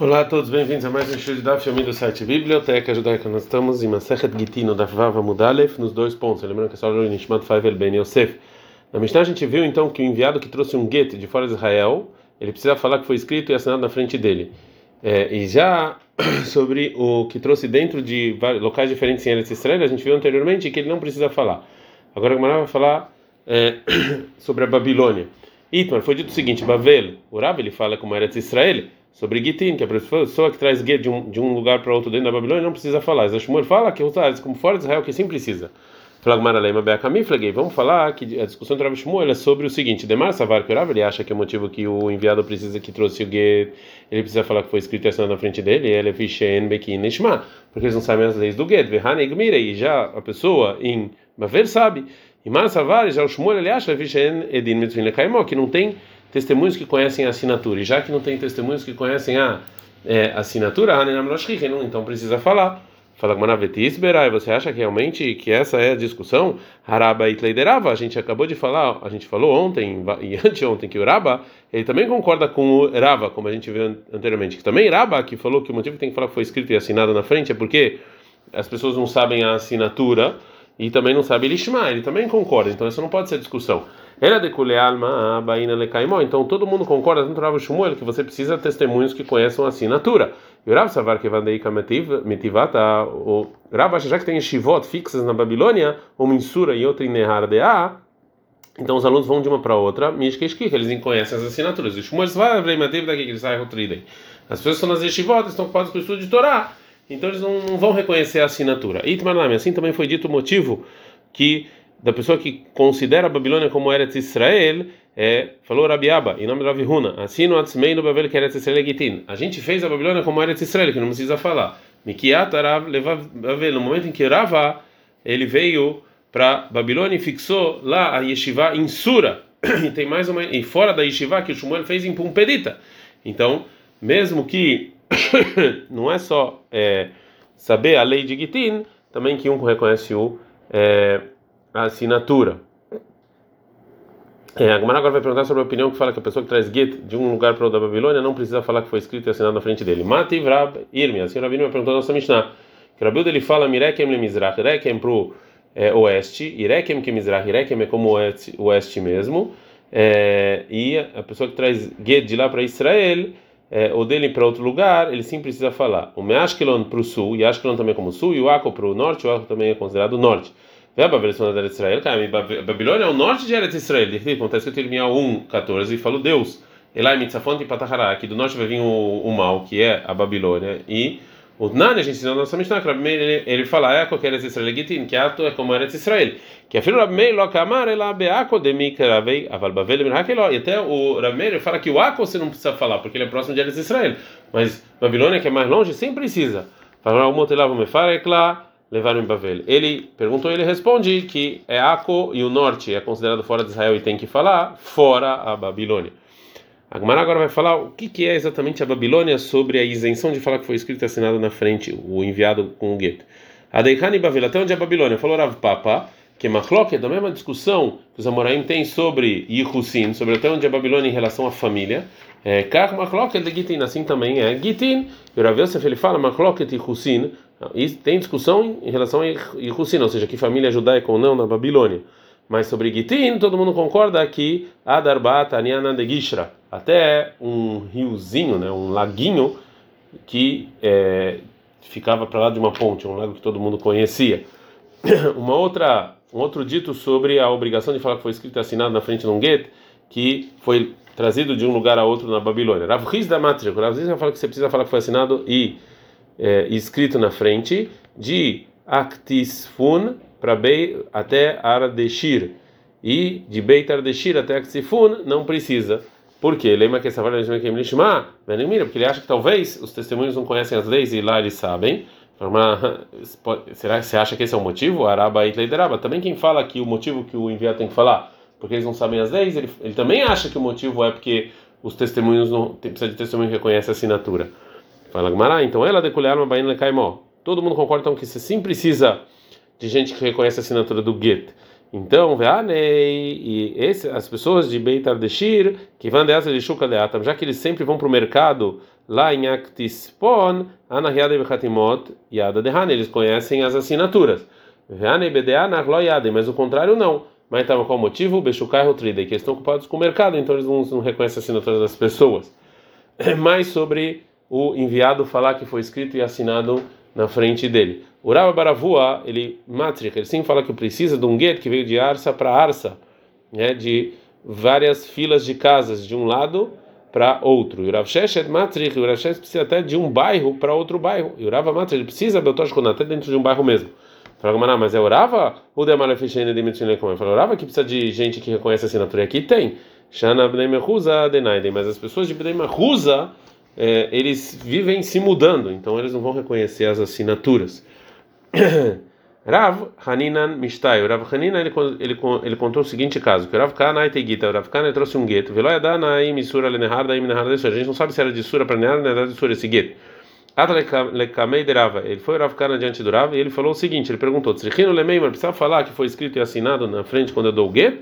Olá a todos, bem-vindos a mais um show de Daf do site Biblioteca Judaica. Nós estamos em Masechet Gitino da Vava Mudalef nos dois pontos. Lembrando que é só o Nishmat Faivel Ben Yosef. Na Mishnah a gente viu então que o enviado que trouxe um get de fora de Israel, ele precisa falar que foi escrito e assinado na frente dele. É, e já sobre o que trouxe dentro de locais diferentes em Eretz Israel, a gente viu anteriormente que ele não precisa falar. Agora o Gamara vai falar é, sobre a Babilônia. Itmar, foi dito o seguinte: Bavel, Rab, ele fala como Eretz Israel sobre Gitin, que é a pessoa que traz Get de um, de um lugar para outro dentro da Babilônia não precisa falar. Zashmuel fala que usar como fora de Israel que sim precisa. Vamos falar que a discussão Rav Shmuel é sobre o seguinte: Demar Savar que o Rav ele acha que o motivo que o enviado precisa que trouxe o Get, ele precisa falar que foi escrito assim na frente dele, ele é Fishen Bekin Nishma, porque eles não sabem as leis do Get. e já a pessoa em Baver sabe. E Mar Savar, já o Shmuel ele acha Fishen Edin Mitzvin que não tem testemunhos que conhecem a assinatura. E já que não tem testemunhos que conhecem a é, assinatura, então precisa falar. Fala e você acha que realmente que essa é a discussão? Haraba e Tleiderava, a gente acabou de falar, a gente falou ontem e anteontem que o Raba, ele também concorda com o Rava, como a gente viu anteriormente, que também Raba, que falou que o motivo que tem que falar que foi escrito e assinado na frente é porque as pessoas não sabem a assinatura e também não sabem Lishma, ele também concorda, então isso não pode ser discussão. Era de alma baina lecaimó. Então todo mundo concorda, tanto Rav Shmuel, que você precisa de testemunhos que conheçam a assinatura. E o Rav Savar que vandeika mitivata, o Rav acha já que tem shivot fixas na Babilônia, uma em Sura e outra em de A. Então os alunos vão de uma para outra, mishkeshkik, eles conhecem as assinaturas. E Shmuel vai daqui que eles saem As pessoas estão nas yeshivot, estão ocupadas com o estudo de Torá. Então eles não, não vão reconhecer a assinatura. Itmanami, assim também foi dito o motivo que da pessoa que considera a Babilônia como Eretz Israel, é, falou Rabiaba, em nome de Rabi Huna, assim no no Babel que Eretz Israel Gitin. A gente fez a Babilônia como Eretz Israel, que não precisa falar. Mikiat no momento em que Rava, ele veio para Babilônia e fixou lá a Yeshiva em Sura. E tem mais uma, e fora da Yeshiva que o Shmuel fez em Pumpedita. Então, mesmo que não é só é, saber a lei de Gitin, também que um reconhece o é, a assinatura. É, a Gemara agora vai perguntar sobre a opinião que fala que a pessoa que traz get de um lugar para o da Babilônia não precisa falar que foi escrito e assinado na frente dele. Mati Vrab Irmi, a senhora Irmi perguntou a nossa Mishnah. Que Rabilda ele fala Mirekem le Mizrach, Rekem para o é, oeste, Irekem que Mizrach, Irekem é como oeste, oeste mesmo. É, e a pessoa que traz get de lá para Israel, é, ou dele para outro lugar, ele sim precisa falar. O Meashkelon para o sul, e Ashkelon também como sul, e o Ako para o norte, o Ako também é considerado norte. Vê a Babilônia de Israel, Babilônia é o norte de Eretz Israel. Acontece que eu tenho 1, 14 e falo Deus. Elai Mitzafont e Patahara. Aqui do norte vai vir o, o mal, que é a Babilônia. E o Nani, a gente ensinou na nossa Mishnah, que ele, ele fala, qualquer Eretz Israel legitim, que ato é como Eretz Israel. Que a filha Rabi Meir, lo kamar, ela beako de mikravei, aval bavel minhakeló. E até o Rabi Meir fala que o Ako você não precisa falar, porque ele é próximo de Eretz Israel. Mas Babilônia, que é mais longe, sim precisa. Fala, o Motelavo Mefarekla levaram em Bavel. Ele perguntou, ele responde que é Aco e o norte é considerado fora de Israel e tem que falar fora a Babilônia. A agora vai falar o que, que é exatamente a Babilônia sobre a isenção de falar que foi escrito e assinado na frente, o enviado com o gueto. A Deikani Bavel, até onde é a Babilônia? Falou Rav Papa, que Machlok é da mesma discussão que os Amoraim têm sobre Yihusin, sobre até onde é a Babilônia em relação à família. Kar Machlok é de Gitin, assim também é Gitin. E o Rav Yosef ele fala Machlok e tem discussão em relação a Yehusin, ou seja, que família judaica ou não na Babilônia. Mas sobre Gitin, todo mundo concorda que Adarbat Aniana de Gishra, até um riozinho, né, um laguinho que é, ficava para lá de uma ponte, um lago que todo mundo conhecia. Uma outra, um outro dito sobre a obrigação de falar que foi escrito e assinado na frente de um gueto, que foi trazido de um lugar a outro na Babilônia. Rav da Matria, Rav Riz fala que você precisa falar que foi assinado e é, escrito na frente, de Aktisfun para Bei até Ardeshir, e de Beit Ardeshir até Aktisfun não precisa. Por quê? Lembra que essa Mekem Lishma? Porque ele acha que talvez os testemunhos não conhecem as leis e lá eles sabem. Será que você acha que esse é o motivo? Araba e Leideraba. Também quem fala que o motivo que o enviado tem que falar, porque eles não sabem as leis, ele, ele também acha que o motivo é porque os testemunhos não precisa de testemunho que reconhece a assinatura. Fala Gmará, então ela decolhar uma bainha caimó. Todo mundo concorda então que você sim precisa de gente que reconhece a assinatura do Get. Então, Veanei, e esse, as pessoas de Beit Ardeshir, que vão de de Shuka de Atam, já que eles sempre vão para o mercado lá em Aktispon, Anahiade Bechatimot, Yada Dehan, eles conhecem as assinaturas. Veane Bedeanach Lo Yade, mas o contrário não. Mas estava qual o motivo? Bechukai Rotrida, que eles estão ocupados com o mercado, então eles não, não reconhecem as assinaturas das pessoas. Mais sobre o enviado falar que foi escrito e assinado na frente dele. O Rabba Baravua, ele, Matrich, ele sim fala que precisa de um gueto que veio de Arsa para Arsa, né, de várias filas de casas, de um lado para outro. O Rav Sheshet Matrich, o Rav Sheshet precisa até de um bairro para outro bairro. O Rav Matrich, ele precisa, Beltosh até dentro de um bairro mesmo. Fala, mas é o Rava ou de de Mitzvah como? Fala, Rava que precisa de gente que reconhece a assinatura. E aqui tem. Shana Bnei Mehuza Denaiden. Mas as pessoas de Bnei Mehuza, é, eles vivem se mudando, então eles não vão reconhecer as assinaturas. Rav Haninan Mishtai, Rav Haninan ele, ele, ele contou o seguinte caso: que Rav Kana Gita, o Rav Kana trouxe um gueto, Veloyadana Misura Lenehar, daí Menehar, a gente não sabe se era de Sura para Nehar, Nehar de Sura esse gueto. Ele foi Rav Kana diante do Rav e ele falou o seguinte: ele perguntou, Tzrichino Lemeimar, precisa falar que foi escrito e assinado na frente quando eu dou o gueto?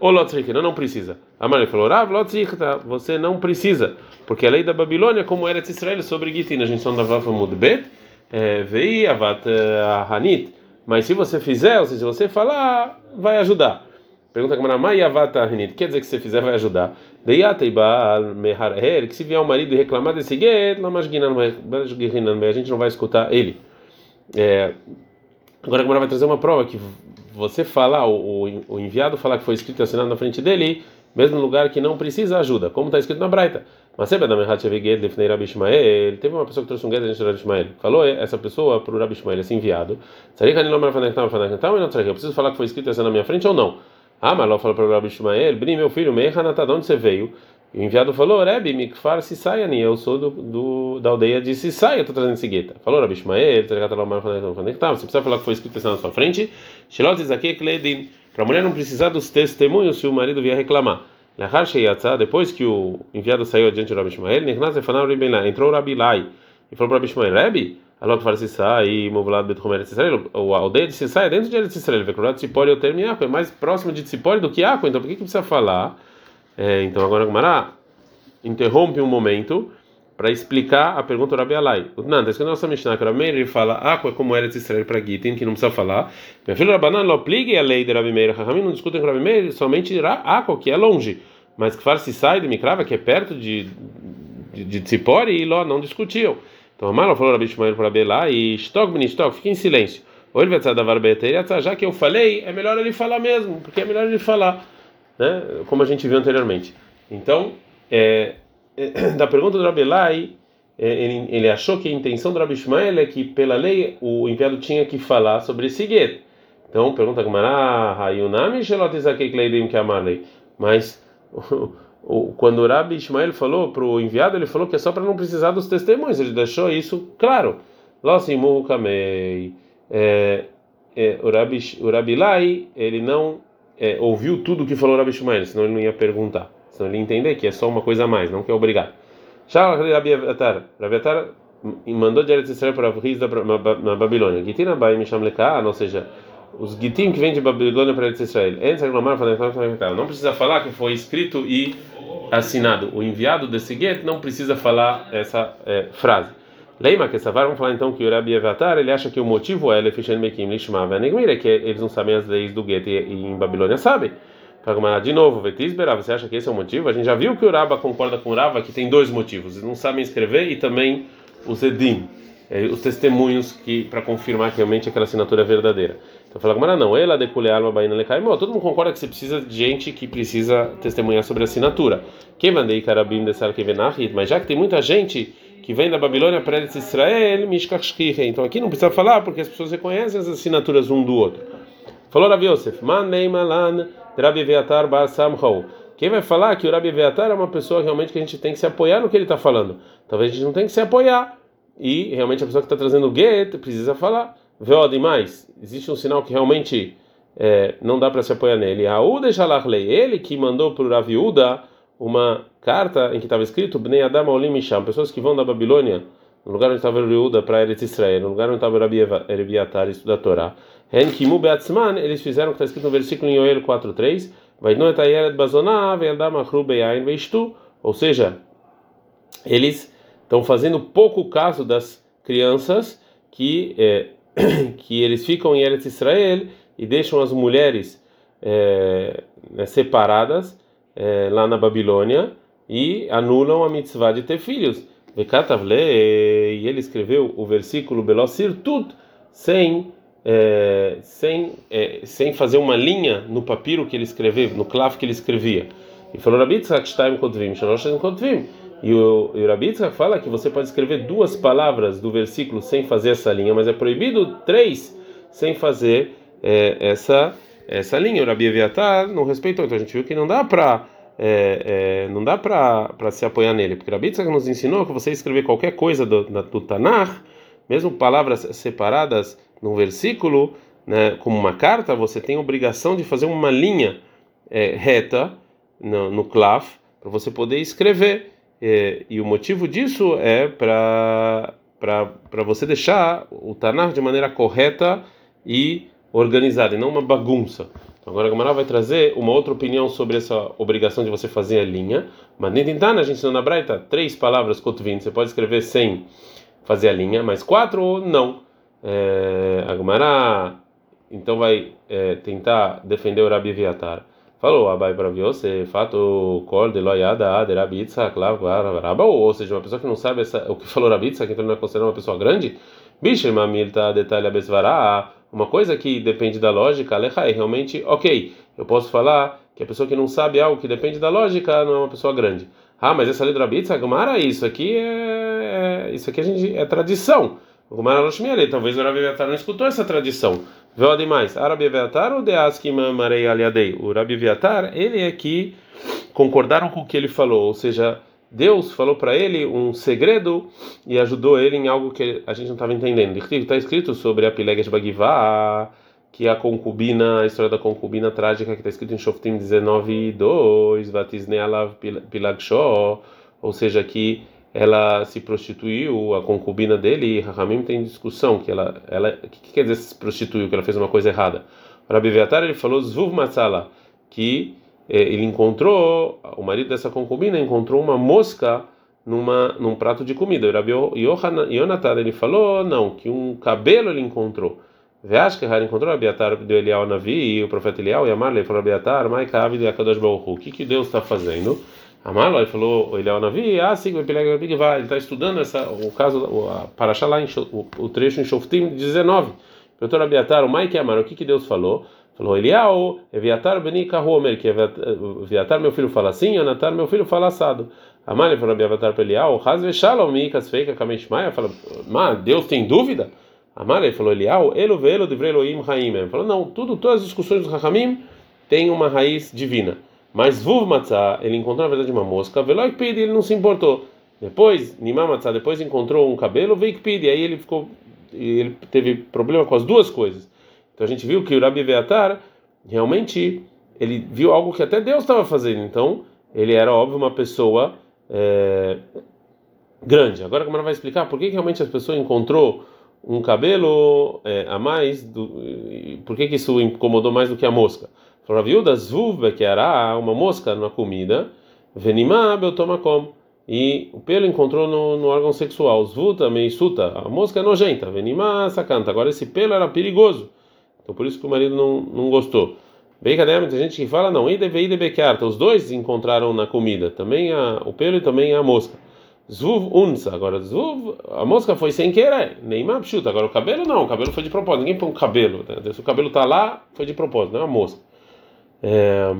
Ou Lotzrichino, não precisa. Amar ele falou, Rav, Lotzrichta, você não precisa, porque a lei da Babilônia, como era de Israel sobre Gitin, a gente só andava Mudbet, é, vei Avat eh, Hanit, mas se você fizer, ou seja, se você falar, vai ajudar. Pergunta a Gamara, Mayavata Hanit, quer dizer que se fizer, vai ajudar. Que se vier o marido e reclamar desse gueto, a gente não vai escutar ele. É, agora a Gamara vai trazer uma prova que você falar, o, o enviado falar que foi escrito e assinado na frente dele, mesmo lugar que não precisa ajuda, como está escrito na Braita. Mas sempre ele teve uma pessoa que trouxe um gueto de Rabi Ishmael. Falou essa pessoa para o Rabi Ishmael, esse enviado. Eu preciso falar que foi escrito assinado na minha frente ou não? Ah, Maló falou para o Rabi Ishmael, Bri, meu filho, Meihanatá, de onde você veio? O enviado falou, Rebbe, Mikfar Sisayani, eu sou do, do, da aldeia de Sisai, eu estou trazendo gueta. Falou Rabi Ishmael, você precisa falar que foi escrito na sua frente? Shilot Izakeh Kledin, para a mulher não precisar dos testemunhos se o marido vier reclamar. Depois que o enviado saiu adiante do Rabi Ishmael, entrou o Rabi Lai e falou para Rabi Ishmael, Rebbe, Alok fala Sisai, Movulad Betchumer Israel, a aldeia de Sisai é dentro de Israel, Vekurat Tzipori, o termo é mais próximo de Tzipori do que Iaco, então por que, que precisa falar? É, então agora Gumará interrompe um momento para explicar a pergunta do Rabi Alai. Não, está escrito na nossa Mishnah que o Rabi Meir fala Aqua é como Eretz Israel para Gitin, que não precisa falar. Meu filho Rabanan, lo pligue a lei de Rabi Meir, Rahamim não discutem com Rabi Meir, somente Aqua, que é longe, mas que fala Sisai de Mikrava, que é perto de, de, de Tzipori, e Ló não discutiam. Então, Amaro falou Rabi Shmuel para Belá e Stok Stok, fique em silêncio. Ou ele vai varbeteira, já que eu falei, é melhor ele falar mesmo, porque é melhor ele falar, né? Como a gente viu anteriormente. Então, é, é, da pergunta do Rabelai, é, ele, ele, achou que a intenção do Rabi Shmuel é que, pela lei, o enviado tinha que falar sobre esse gueto. Então, pergunta Kleidim que amalei. Mas quando o Rabi Ismael falou para o enviado, ele falou que é só para não precisar dos testemunhos, ele deixou isso claro. Lossimu Kamei. É, é, o, o Rabi Lai, ele não é, ouviu tudo que falou Rabi Ismael, senão ele não ia perguntar. Senão ele ia entender que é só uma coisa a mais, não que é obrigado. Rabi Atar. Rabi Atar mandou de Eretz Israel para Riz na Babilônia. Gitina Bai Misham Lekaa, ou seja, os Gitim que vêm de Babilônia para Eretz Israel. Não precisa falar que foi escrito e assinado. O enviado desse get não precisa falar essa é, frase. Leima que essa vamos falar então que o Rabi Evatar ele acha que o motivo é Lefishen Mekim Lishma Venegmira, que eles não sabem as leis do get e, em Babilônia sabem. De novo, Vetisbera, você acha que esse é o motivo? A gente já viu que o Raba concorda com o que tem dois motivos. Eles não sabem escrever e também os Edim, é, os testemunhos que para confirmar que realmente aquela assinatura é verdadeira. Então fala, mas não, ela decule alma baina lecaimó. Todo mundo concorda que você precisa de gente que precisa testemunhar sobre a assinatura. Quem mandei carabim dessar que mas já que tem muita gente que vem da Babilônia para Israel, mishkashkihe. Então aqui não precisa falar porque as pessoas reconhecem as assinaturas um do outro. Falou Rabi Yosef, man malan Rabi Veatar bar samhou. Quem vai falar que o Rabi Veatar é uma pessoa realmente que a gente tem que se apoiar no que ele está falando. Talvez a gente não tenha que se apoiar. E realmente a pessoa que está trazendo o get precisa falar. Veo demais. Existe um sinal que realmente é, não dá para se apoiar nele. Aúda Shalachlei, ele que mandou para o Raviuda uma carta em que estava escrito Bnei Adam Olim Misham, pessoas que vão da Babilônia, no lugar onde estava o Raviuda para Eretz Israel, no lugar onde estava Erebiatar estudar a Torá. Ren Kimu Beatzman, eles fizeram o que está escrito no versículo em Yoel 4.3, Vai no Etayelet Bazoná, Achru Beyain Veistu, ou seja, eles estão fazendo pouco caso das crianças que é, que eles ficam em Eretz Israel e deixam as mulheres é, separadas é, lá na Babilônia e anulam a mitzvah de ter filhos. E ele escreveu o versículo Belosir Tut sem é, sem é, sem fazer uma linha no papiro que ele escreveu, no clavo que ele escrevia. E falou Rabitzak Shtaim Kotvim, Shalosh Kotvim. E o, e o Rabitzak fala que você pode escrever duas palavras do versículo sem fazer essa linha, mas é proibido três sem fazer é, essa essa linha. O Rabi Eviatar não respeitou, então a gente viu que não dá para é, é, não dá para se apoiar nele, porque Rabi nos ensinou que você escrever qualquer coisa do, do Tanakh, mesmo palavras separadas num versículo, né, como uma carta, você tem a obrigação de fazer uma linha é, reta no, no clav para você poder escrever. É, e o motivo disso é para para você deixar o Tanakh de maneira correta e organizada, e não uma bagunça. Agora a Gamara vai trazer uma outra opinião sobre essa obrigação de você fazer a linha. Mas nem tentar, a gente ensinou na Braita três palavras cotovin. Você pode escrever sem fazer a linha, mas quatro não. É, a Gamara então vai é, tentar defender o Rabi Viatar. Falou, Abai para você, fato cor de loiada de Rabi Itzhak, ou seja, uma pessoa que não sabe essa, o que falou Rabi Itzhak, então não é considerada uma pessoa grande. Bicho, mamilta detalhe abesvará uma coisa que depende da lógica, é realmente ok. Eu posso falar que a pessoa que não sabe algo que depende da lógica não é uma pessoa grande. Ah, mas essa letra Rabitza, Gumara, isso aqui é, é, isso aqui a gente é tradição. Gumara Loshmiele, talvez o Rabi Viatar não escutou essa tradição. Vê demais. Arabi Viatar ou Deaski Marei Aliadei? O Rabi Viatar, ele é que concordaram com o que ele falou, ou seja, Deus falou para ele um segredo e ajudou ele em algo que a gente não estava entendendo. Está escrito sobre a Pilegas Bagivá, que a concubina, a história da concubina trágica que está escrito em Shoftim 19, 2, Vatisnealav Pilagshó, ou seja, que ela se prostituiu, a concubina dele, e Rahamim tem discussão, que ela, ela, que, que quer dizer se prostituiu, que ela fez uma coisa errada. Rabi Veatar, ele falou Zvuv Matzala, que ele encontrou, o marido dessa concubina encontrou uma mosca numa, num prato de comida. O Rabi Yonatan, ele falou, não, que um cabelo ele encontrou. Veash que Har encontrou Abiatar do Elial Navi e o profeta Elial e Amar, ele falou Abiatar, Mai de Akadosh Baruch O que que Deus está fazendo? Amar, ele falou o Elial Navi, ah, sim, ele está estudando essa, o caso, para achar lá o, o trecho em Shoftim 19. Doutor Abiatar, o Mai que o que que Deus falou? Falou Elial, Eviatar beni Kahomer, que Eviatar meu filho fala assim, Yonatar meu filho fala assado. Amale falou Abiatar para Elial, Hazve Shalom, Mikas Feika Kameshmaya, fala, mas Deus tem dúvida? Amale falou Elial, Elo Velo de Vreloim Haim. Falou, não, tudo, todas as discussões dos Rahamim têm uma raiz divina. Mas Vuv Matzah, ele encontrou na verdade uma mosca, Veloik Pidi, ele não se importou. Depois, Nimam Matzah, depois encontrou um cabelo, Veik Pidi, aí ele ficou, ele teve problema com as duas coisas. Então a gente viu que o Rabi Beatar realmente ele viu algo que até Deus estava fazendo. Então ele era óbvio uma pessoa é, grande. Agora como ela vai explicar por que, realmente as pessoas encontrou um cabelo é, a mais, do, por que, que isso incomodou mais do que a mosca? Falou, das que era uma mosca na comida, venimá beltomakom. E o pelo encontrou no, no órgão sexual. Zvuta, meisuta, a mosca é nojenta. Venimá sacanta. Agora esse pelo era perigoso. Então por isso que o marido não, não gostou. Bem, cadê? Tem gente que fala, não, Ideve e Bekearta, os dois encontraram na comida, também a, o pelo e também a mosca. Zvuv unsa, agora Zvuv, a mosca foi sem querer, nem mapchuta, agora o cabelo não, o cabelo foi de propósito, ninguém põe um cabelo, né? se o cabelo tá lá, foi de propósito, não é uma mosca. É,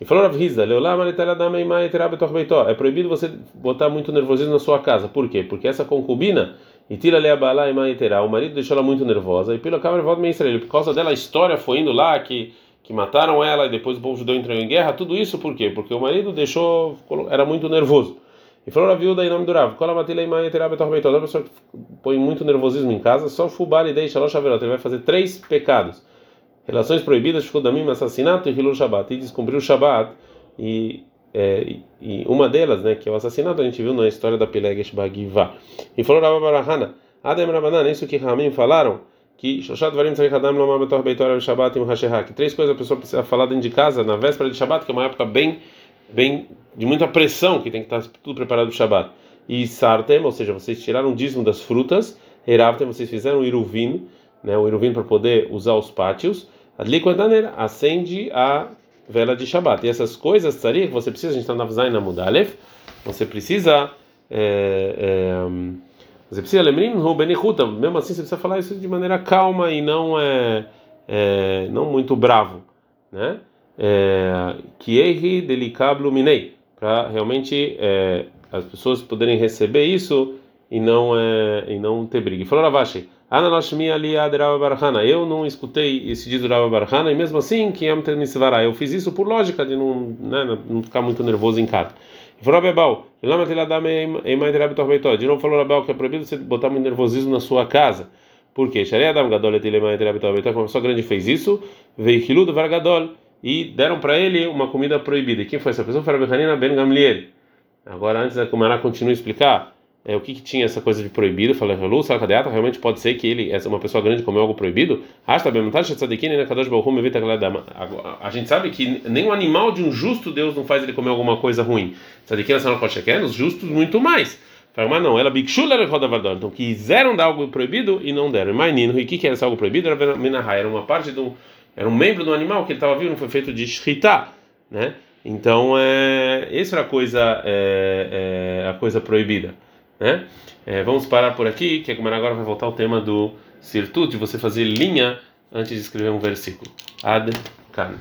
e falou Rav Hizda, é proibido você botar muito nervosismo na sua casa, por quê? Porque essa concubina e tira leabala e maiterá. O marido deixou ela muito nervosa e pelo câmera volta Israel. Por causa dela a história foi indo lá que que mataram ela e depois o povo judeu entrou em guerra. Tudo isso por quê? Porque o marido deixou era muito nervoso. E falou a viúva em nome do Rav, cola matila e maiterá betorbeito. Toda pessoa põe muito nervosismo em casa, só fubal e deixa loja Ele vai fazer três pecados: relações proibidas, mim assassinato e hilul shabat. E descumpriu o shabat e é, e uma delas, né, que é o assassinato, a gente viu na história da Pilegesh Bagiva. E falou Rabba Barahana, Adem Rabanan, isso que Ramim falaram, que três coisas a pessoa precisa falar dentro de casa na véspera de Shabbat, que é uma época bem, bem de muita pressão, que tem que estar tudo preparado para o Shabbat. e sartem, ou seja, vocês tiraram o dízimo das frutas, eravtem, vocês fizeram o iruvim, né, o iruvim para poder usar os pátios, acende a vela de Shabat. E essas coisas, tzaria, que você precisa, a gente está na Zain na Mudalef, você precisa é, é, você precisa lembrar no Benichuta, mesmo assim você precisa falar isso de maneira calma e não é, é não muito bravo, né? Que erre delicablo minei, para realmente é, as pessoas poderem receber isso e não é, e não ter briga. Falou Ravashi, eu não escutei esse dito do Rava Barhana e mesmo assim que eu fiz isso por lógica de não, né, não ficar muito nervoso em casa. Falou Bebal, de novo falou Rabel que é proibido você botar muito nervosismo na sua casa. Por quê? Uma pessoa grande fez isso, veio do Vargadol e deram para ele uma comida proibida. E quem foi essa pessoa? Foi Ben Gamliel. Agora, antes da Kumara continue a explicar é, o que, que, tinha essa coisa de proibido, falei, realmente pode ser que ele, essa uma pessoa grande comeu algo proibido? A gente sabe que nem animal de um justo Deus não faz ele comer alguma coisa ruim. Os justos muito mais. Mas não, ela bikshula Então quiseram dar algo proibido e não deram. Mas Nino, e o que, que era esse algo proibido? Era uma parte do. Era um membro do animal que ele estava vivo, não foi feito de shritá, né? Então, é, essa era a coisa, é, é, a coisa proibida. Né? É, vamos parar por aqui, que agora vai voltar ao tema do Sirtut, de você fazer linha antes de escrever um versículo. Ad Kan.